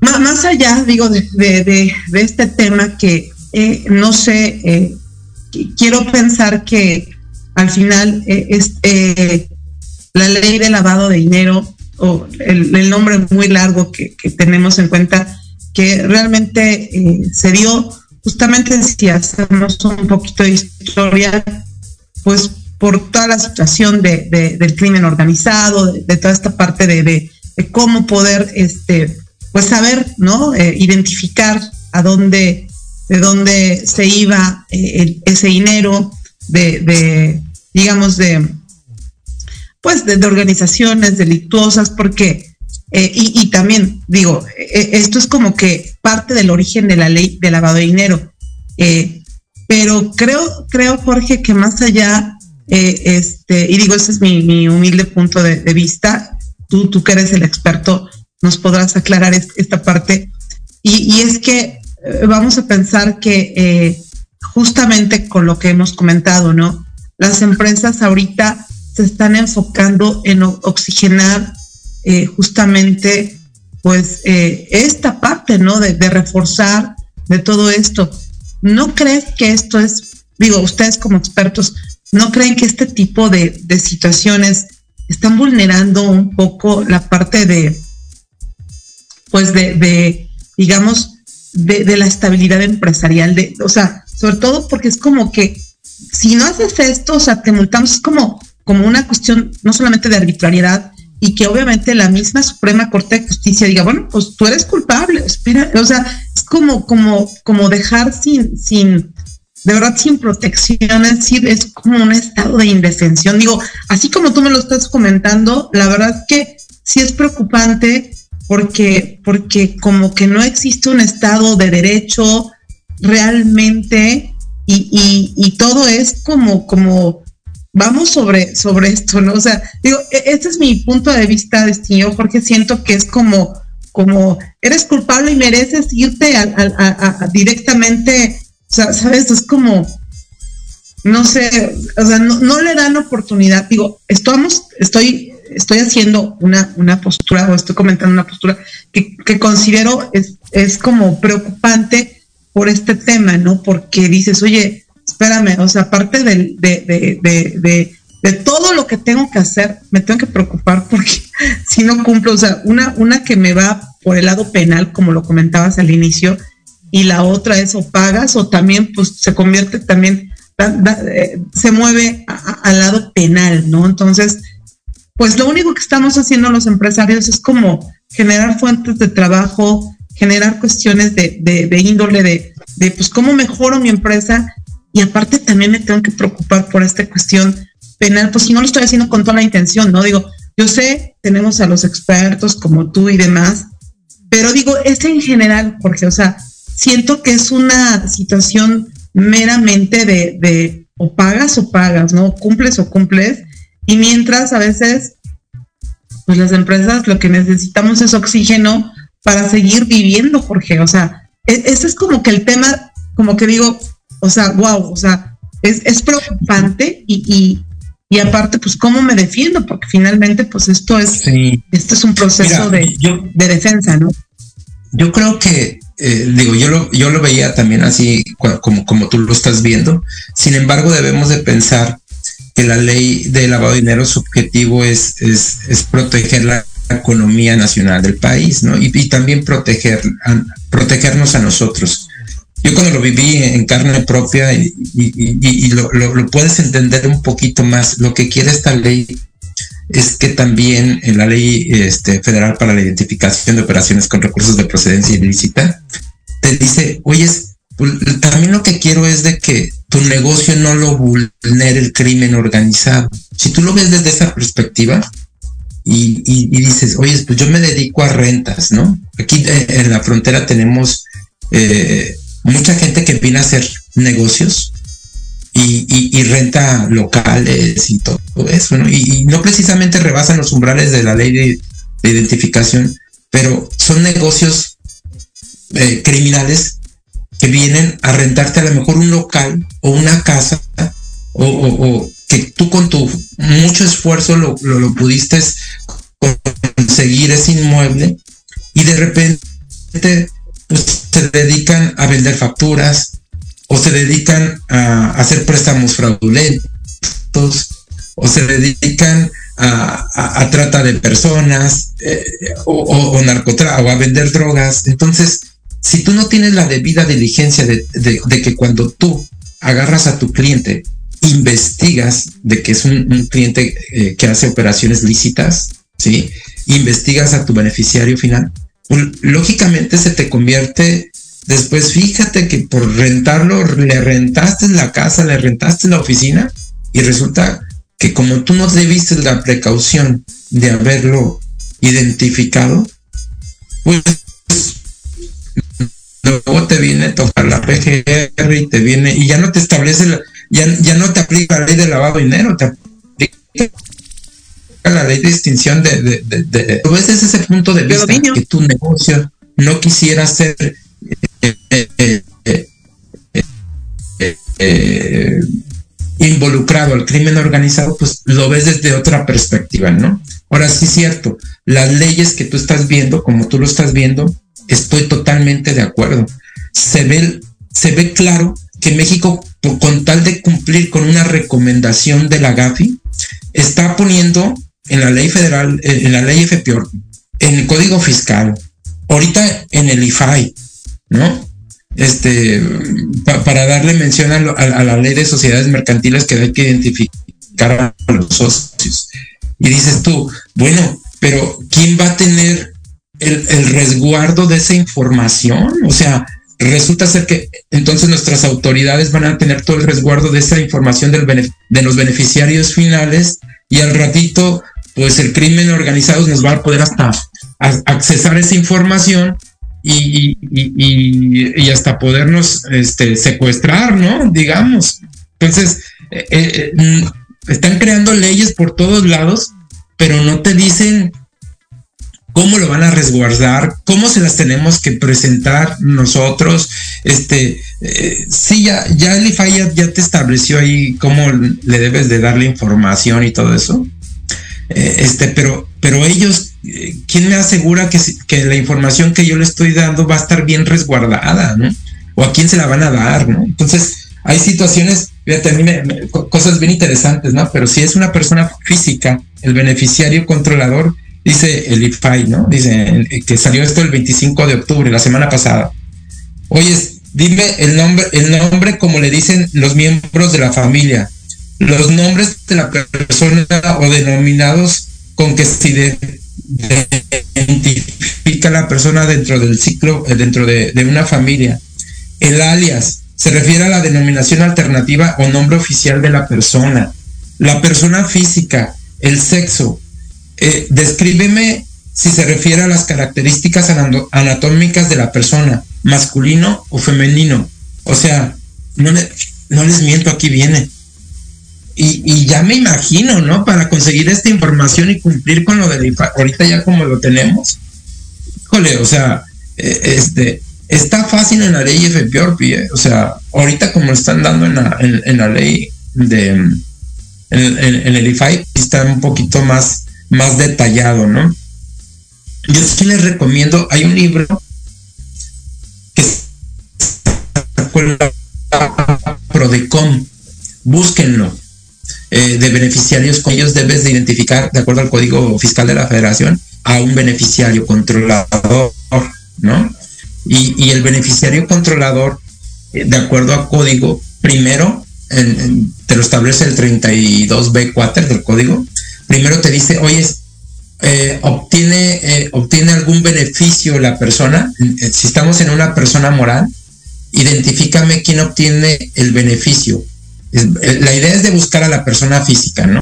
más, allá, digo, de, este tema que eh, no sé, eh, quiero pensar que al final es, la ley de lavado de dinero o el, nombre muy largo que, tenemos en cuenta, que realmente eh, se dio justamente si hacemos un poquito de historia, pues por toda la situación de, del crimen organizado, de, toda esta parte de, cómo poder, este, pues saber, ¿no? Eh, identificar a dónde, de dónde se iba eh, ese dinero, de, digamos, de, pues de, organizaciones delictuosas, porque, eh, y, también digo, eh, esto es como que parte del origen de la ley de lavado de dinero. Eh, pero creo, creo, Jorge, que más allá, este, y digo, ese es mi, humilde punto de, vista, tú, tú que eres el experto, nos podrás aclarar esta parte. Y, es que vamos a pensar que justamente con lo que hemos comentado, ¿no? Las empresas ahorita se están enfocando en oxigenar eh, justamente pues eh, esta parte, ¿no? De, reforzar de todo esto. ¿no crees que esto es, digo, ustedes como expertos, ¿no creen que este tipo de, situaciones están vulnerando un poco la parte de, pues de, de digamos, de, de, la estabilidad empresarial, de, o sea, sobre todo porque es como que si no haces esto, o sea, te multamos, es como, como una cuestión no solamente de arbitrariedad, y que obviamente la misma Suprema Corte de Justicia diga, bueno, pues tú eres culpable, espera, o sea, es como, como, como dejar sin, sin, de verdad sin protección, es decir, es como un estado de indefensión. Digo, así como tú me lo estás comentando, la verdad que sí es preocupante porque, porque como que no existe un estado de derecho realmente y, y, y todo es como, como, vamos sobre, sobre esto, ¿no? O sea, digo, e, este es mi punto de vista, Destino, Jorge, siento que es como, como, eres culpable y mereces irte a, directamente, o sea, ¿sabes? Es como, no sé, o sea, no, no, le dan oportunidad, digo, estamos, estoy, estoy haciendo una, una postura, o estoy comentando una postura que, que considero es, es como preocupante por este tema, ¿no? Porque dices, oye, espérame, o sea, aparte de, de, de, de, todo lo que tengo que hacer, me tengo que preocupar porque (laughs) si no cumplo, o sea, una, una que me va por el lado penal, como lo comentabas al inicio, y la otra es o pagas o también pues se convierte también, eh, se mueve al lado penal, ¿no? Entonces, pues lo único que estamos haciendo los empresarios es como generar fuentes de trabajo, generar cuestiones de, de, de índole de, de, pues, cómo mejoro mi empresa y aparte también me tengo que preocupar por esta cuestión penal, pues si no lo estoy haciendo con toda la intención, ¿no? Digo, yo sé, tenemos a los expertos como tú y demás, pero digo, es en general, Jorge, o sea, siento que es una situación meramente de, de o pagas o pagas, ¿no? Cumples o cumples, y mientras a veces, pues las empresas lo que necesitamos es oxígeno para seguir viviendo, Jorge, o sea, e-, ese es como que el tema, como que digo, o sea, wow, o sea, es, es preocupante y, y, y, aparte, pues, ¿cómo me defiendo? Porque finalmente, pues, esto es, sí. esto es un proceso Mira, de, yo, de, defensa, ¿no? Yo creo que, eh, digo, yo lo, yo lo veía también así como, como tú lo estás viendo. Sin embargo, debemos de pensar que la ley de lavado de dinero, su objetivo es, es, es proteger la economía nacional del país, ¿no? Y, y también proteger, a, protegernos a nosotros yo cuando lo viví en carne propia y, lo, puedes entender un poquito más, lo que quiere esta ley es que también en la ley este, federal para la identificación de operaciones con recursos de procedencia ilícita, te dice, oye, pues, también lo que quiero es de que tu negocio no lo vulnere el crimen organizado. Si tú lo ves desde esa perspectiva, y, y, y, dices, oye, pues yo me dedico a rentas, ¿no? Aquí eh, en la frontera tenemos eh, mucha gente que viene a hacer negocios y, y, renta locales y todo eso, ¿no? Y, no precisamente rebasan los umbrales de la ley de, de identificación, pero son negocios eh, criminales que vienen a rentarte a lo mejor un local o una casa o, o, o que tú con tu mucho esfuerzo lo, lo, lo pudiste conseguir ese inmueble y de repente pues se dedican a vender facturas o se dedican a hacer préstamos fraudulentos o se dedican a, a, trata de personas eh, o, o, narcotráfico o a vender drogas. Entonces, si tú no tienes la debida diligencia de, de, que cuando tú agarras a tu cliente, investigas de que es un, un cliente eh, que hace operaciones lícitas, ¿sí? Investigas a tu beneficiario final, lógicamente se te convierte después fíjate que por rentarlo le rentaste la casa, le rentaste la oficina y resulta que como tú no debiste la precaución de haberlo identificado, pues luego te viene a tocar la PGR y te viene y ya no te establece la, ya, ya no te aplica la ley de lavado de dinero, te aplica la ley de extinción de, de, de, de ves desde ese punto de vista que tu negocio no quisiera ser eh, eh, eh, involucrado al crimen organizado, pues lo ves desde otra perspectiva, ¿no? Ahora sí es cierto, las leyes que tú estás viendo, como tú lo estás viendo, estoy totalmente de acuerdo. Se ve, se ve claro que México, con tal de cumplir con una recomendación de la GAFI, está poniendo en la ley federal, en la ley FPOR, en el código fiscal, ahorita en el IFAI, ¿no? Este, para darle mención a, la ley de sociedades mercantiles que hay que identificar a los socios. Y dices tú, bueno, pero ¿quién va a tener el, el resguardo de esa información? O sea, resulta ser que entonces nuestras autoridades van a tener todo el resguardo de esa información del de los beneficiarios finales y al ratito pues el crimen organizado nos va a poder hasta accesar esa información y, y, hasta podernos este, secuestrar, ¿no? Digamos. Entonces, eh, eh, mm, están creando leyes por todos lados, pero no te dicen cómo lo van a resguardar, cómo se las tenemos que presentar nosotros. Este, eh, sí, ya, ya el IFAI ya, te estableció ahí cómo le debes de darle información y todo eso. Eh, este, pero, pero ellos, eh, ¿quién me asegura que, que la información que yo le estoy dando va a estar bien resguardada, ¿no? O a quién se la van a dar, ¿no? Entonces, hay situaciones, fíjate, a mí me, cosas bien interesantes, ¿no? Pero si es una persona física, el beneficiario controlador, dice el IFAI, ¿no? Dice que salió esto el 25 de octubre, la semana pasada. Oye, dime el nombre, el nombre como le dicen los miembros de la familia, los nombres de la persona o denominados con que se identifica la persona dentro del ciclo, eh, dentro de, una familia. El alias se refiere a la denominación alternativa o nombre oficial de la persona. La persona física, el sexo, eh, descríbeme si se refiere a las características anatómicas de la persona, masculino o femenino. O sea, no, no les miento, aquí viene. Y, ya me imagino, ¿no? Para conseguir esta información y cumplir con lo de ahorita ya como lo tenemos. Híjole, o sea, eh, este, está fácil en la ley FPORPI, ¿eh? o sea, ahorita como están dando en la, en, la ley de, en, el IFAI, está un poquito más más detallado, ¿no? Yo sí les recomiendo, hay un libro que la Prodecom, búsquenlo, eh, de beneficiarios con ellos debes de identificar, de acuerdo al Código Fiscal de la Federación, a un beneficiario controlador, ¿no? Y, el beneficiario controlador, eh, de acuerdo a código, primero te lo establece el 32B4 del código, primero te dice, oye, eh, obtiene, obtiene algún beneficio la persona, si estamos en una persona moral, identifícame quién obtiene el beneficio. La idea es de buscar a la persona física, ¿no?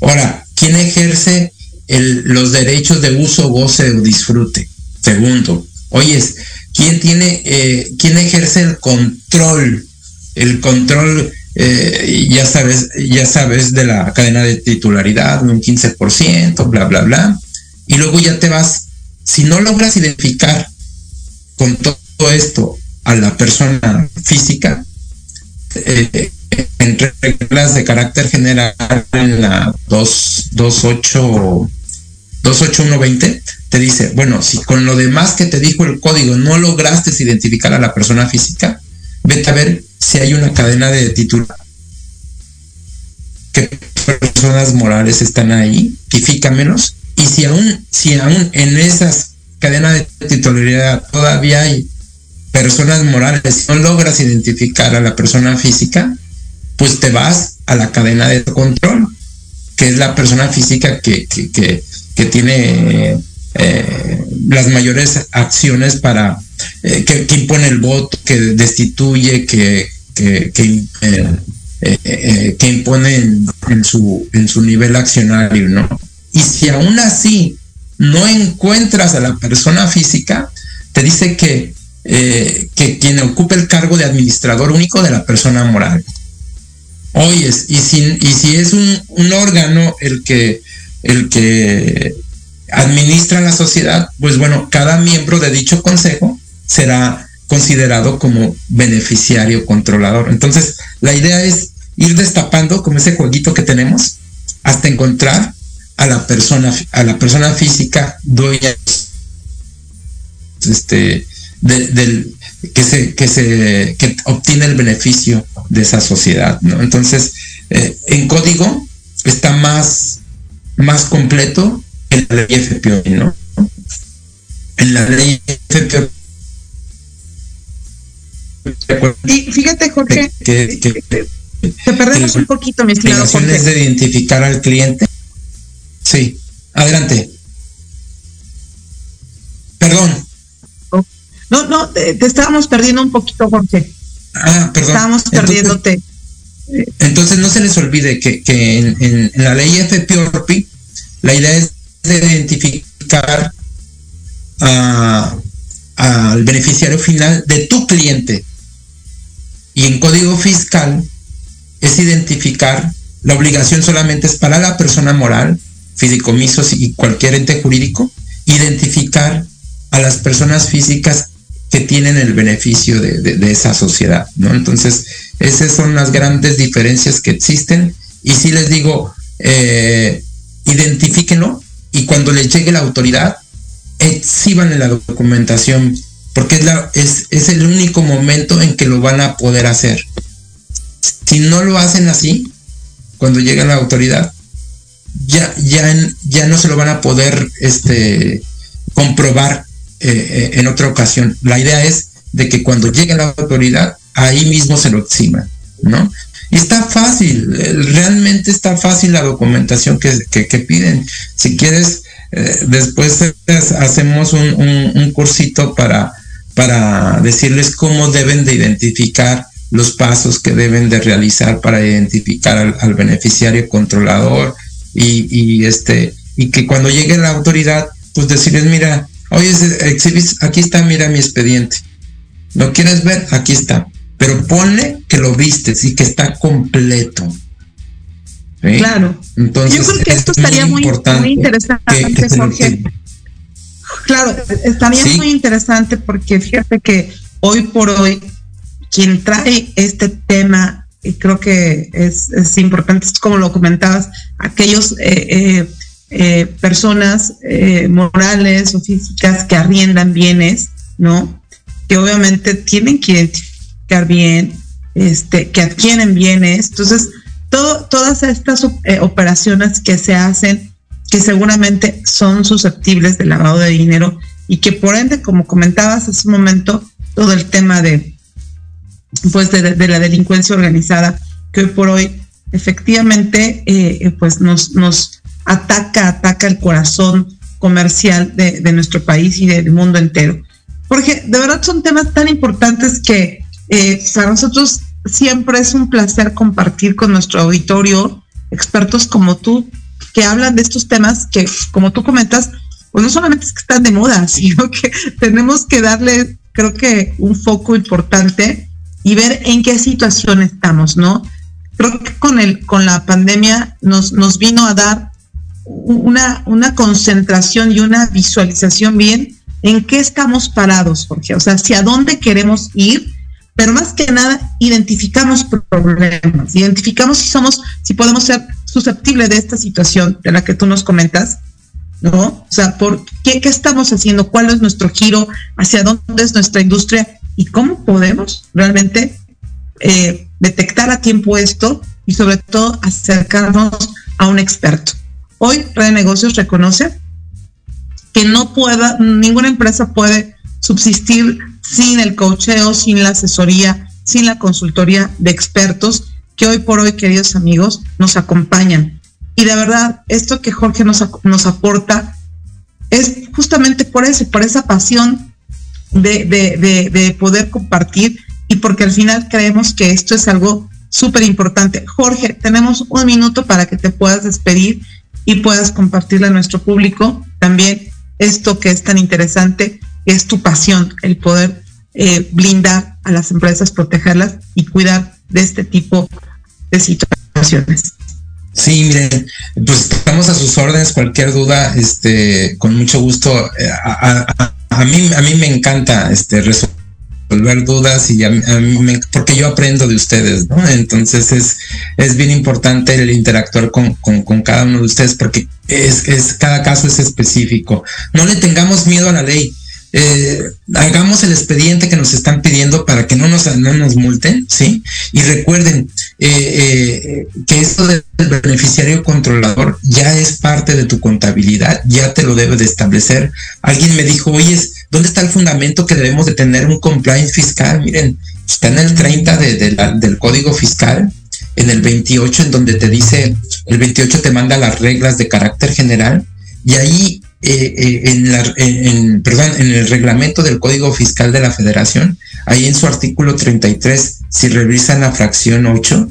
Ahora, ¿quién ejerce los derechos de uso, goce o disfrute? Segundo, oye, ¿quién tiene, quién ejerce el control? El control eh, ya sabes, ya sabes de la cadena de titularidad, un 15%, bla, bla, bla. Y luego ya te vas, si no logras identificar con todo esto a la persona física, eh, en reglas de carácter general en la 228 28120 te dice, bueno, si con lo demás que te dijo el código no lograste identificar a la persona física, vete a ver si hay una cadena de titular. ¿Qué personas morales están ahí? menos Y si aún, si aún en esas cadenas de titularidad todavía hay personas morales, no logras identificar a la persona física, pues te vas a la cadena de control, que es la persona física que, que, tiene eh, las mayores acciones para eh, que, impone el voto, que destituye, que, que, que, eh, eh, impone en, su, en su nivel accionario, ¿no? Y si aún así no encuentras a la persona física, te dice que, que quien ocupe el cargo de administrador único de la persona moral. Oyes, y si, y si es un, un órgano el que, el que administra la sociedad, pues bueno, cada miembro de dicho consejo será considerado como beneficiario controlador. Entonces, la idea es ir destapando como ese jueguito que tenemos hasta encontrar a la persona, a la persona física dueña este, del que se, que se, que obtiene el beneficio de esa sociedad, ¿no? Entonces, eh, en código está más, más completo en la ley FPO, ¿no? En la ley FPO. Y fíjate, Jorge, que, que, te perdemos un poquito, mi estimado Jorge. es de identificar al cliente. Sí, adelante. Perdón. No, no, te, estábamos perdiendo un poquito, Jorge. Ah, perdón. Estábamos perdiéndote. Entonces no se les olvide que, en, la ley FPORPI la idea es de identificar al beneficiario final de tu cliente. Y en código fiscal es identificar, la obligación solamente es para la persona moral, fideicomisos y cualquier ente jurídico, identificar a las personas físicas que tienen el beneficio de, esa sociedad, ¿no? Entonces, esas son las grandes diferencias que existen y si les digo, eh, identifíquenlo y cuando les llegue la autoridad, exhiban la documentación, porque es, la, es, es el único momento en que lo van a poder hacer. Si no lo hacen así, cuando llega la autoridad, ya, ya, ya no se lo van a poder este, comprobar eh, eh, en otra ocasión. La idea es de que cuando llegue la autoridad, ahí mismo se lo exima, ¿no? Y está fácil, eh, realmente está fácil la documentación que, piden. Si quieres, después hacemos un, cursito para, para decirles cómo deben de identificar los pasos que deben de realizar para identificar al, beneficiario controlador y, y, este y que cuando llegue la autoridad pues decirles mira Oye, exhibis, aquí está, mira mi expediente. ¿Lo quieres ver? Aquí está. Pero ponle que lo vistes y que está completo. Claro. Entonces, Yo creo que esto estaría muy, muy, interesante, Jorge. Claro, estaría muy interesante porque fíjate que hoy por hoy quien trae este tema, y creo que es, es importante, como lo comentabas, aquellos eh, eh, eh, personas eh, morales o físicas que arriendan bienes, ¿no? Que obviamente tienen que identificar bien, este, que adquieren bienes. Entonces, todas estas eh, operaciones que se hacen, que seguramente son susceptibles de lavado de dinero y que por ende, como comentabas hace un momento, todo el tema de, pues de, la delincuencia organizada, que hoy por hoy efectivamente, pues nos, nos ataca, ataca el corazón comercial de, nuestro país y del mundo entero. Porque de verdad son temas tan importantes que eh, para nosotros siempre es un placer compartir con nuestro auditorio expertos como tú que hablan de estos temas que, como tú comentas, pues no solamente es que están de moda, (laughs) sino que tenemos que darle, creo que, un foco importante y ver en qué situación estamos, ¿no? Creo que con el, con la pandemia nos, nos vino a dar una, una concentración y una visualización bien en qué estamos parados, Jorge, o sea, hacia dónde queremos ir, pero más que nada identificamos problemas, identificamos si somos, si podemos ser susceptibles de esta situación de la que tú nos comentas, ¿no? O sea, ¿por qué, qué estamos haciendo? ¿Cuál es nuestro giro? ¿Hacia dónde es nuestra industria? ¿Y cómo podemos realmente eh, detectar a tiempo esto y sobre todo acercarnos a un experto? Hoy Red Negocios reconoce que no pueda, ninguna empresa puede subsistir sin el cocheo, sin la asesoría, sin la consultoría de expertos que hoy por hoy, queridos amigos, nos acompañan. Y de verdad, esto que Jorge nos, nos aporta es justamente por eso, por esa pasión de, de, de poder compartir y porque al final creemos que esto es algo súper importante. Jorge, tenemos un minuto para que te puedas despedir y puedas compartirle a nuestro público también esto que es tan interesante, es tu pasión, el poder eh, blindar a las empresas, protegerlas y cuidar de este tipo de situaciones. Sí, miren, pues estamos a sus órdenes, cualquier duda, este, con mucho gusto. Eh, a, mí, a mí me encanta este, resolver resolver dudas y a, mí porque yo aprendo de ustedes, ¿no? Entonces es, es bien importante el interactuar con, con, cada uno de ustedes porque es, es, cada caso es específico. No le tengamos miedo a la ley. eh, hagamos el expediente que nos están pidiendo para que no nos, no nos multen, ¿sí? Y recuerden eh, eh, que esto del beneficiario controlador ya es parte de tu contabilidad, ya te lo debe de establecer. Alguien me dijo, oye, ¿dónde está el fundamento que debemos de tener un compliance fiscal? Miren, está en el 30 del código fiscal, en el 28 en donde te dice, el 28 te manda las reglas de carácter general y ahí eh, eh, en, la, perdón, en el reglamento del Código Fiscal de la Federación, ahí en su artículo 33, si revisan la fracción 8,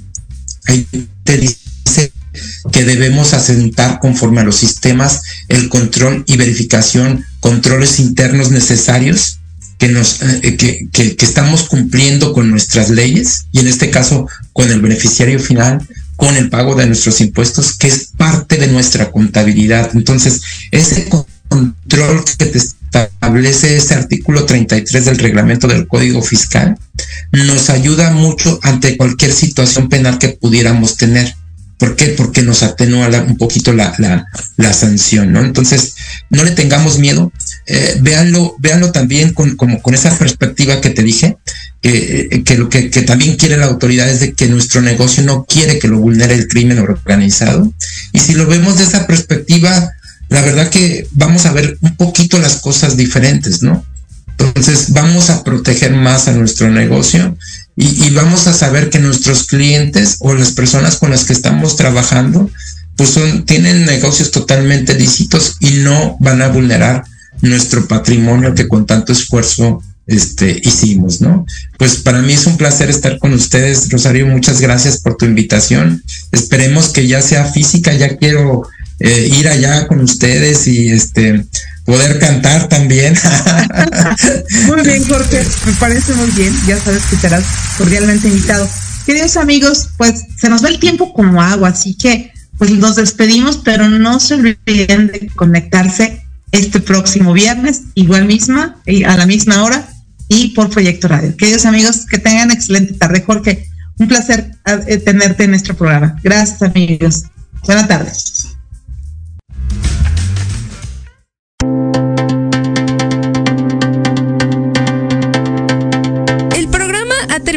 ahí te dice que debemos asentar conforme a los sistemas el control y verificación, controles internos necesarios que nos eh, que, que, estamos cumpliendo con nuestras leyes y en este caso con el beneficiario final con el pago de nuestros impuestos, que es parte de nuestra contabilidad. Entonces, ese control que te establece ese artículo 33 del reglamento del Código Fiscal nos ayuda mucho ante cualquier situación penal que pudiéramos tener. ¿Por qué? Porque nos atenúa un poquito la, la, sanción, ¿no? Entonces, no le tengamos miedo, eh, véanlo, véanlo también con, con esa perspectiva que te dije, que, que lo que, que, también quiere la autoridad es de que nuestro negocio no quiere que lo vulnere el crimen organizado. Y si lo vemos de esa perspectiva, la verdad que vamos a ver un poquito las cosas diferentes, ¿no? Entonces vamos a proteger más a nuestro negocio y, vamos a saber que nuestros clientes o las personas con las que estamos trabajando, pues son, tienen negocios totalmente lícitos y no van a vulnerar nuestro patrimonio que con tanto esfuerzo este, hicimos, ¿no? Pues para mí es un placer estar con ustedes, Rosario, muchas gracias por tu invitación. Esperemos que ya sea física, ya quiero eh, ir allá con ustedes y este poder cantar también. (laughs) muy bien, Jorge, me parece muy bien. Ya sabes que serás cordialmente invitado. Queridos amigos, pues se nos va el tiempo como agua, así que pues nos despedimos, pero no se olviden de conectarse este próximo viernes, igual misma, a la misma hora, y por Proyecto Radio. Queridos amigos, que tengan excelente tarde. Jorge, un placer eh, tenerte en nuestro programa. Gracias, amigos. Buenas tardes.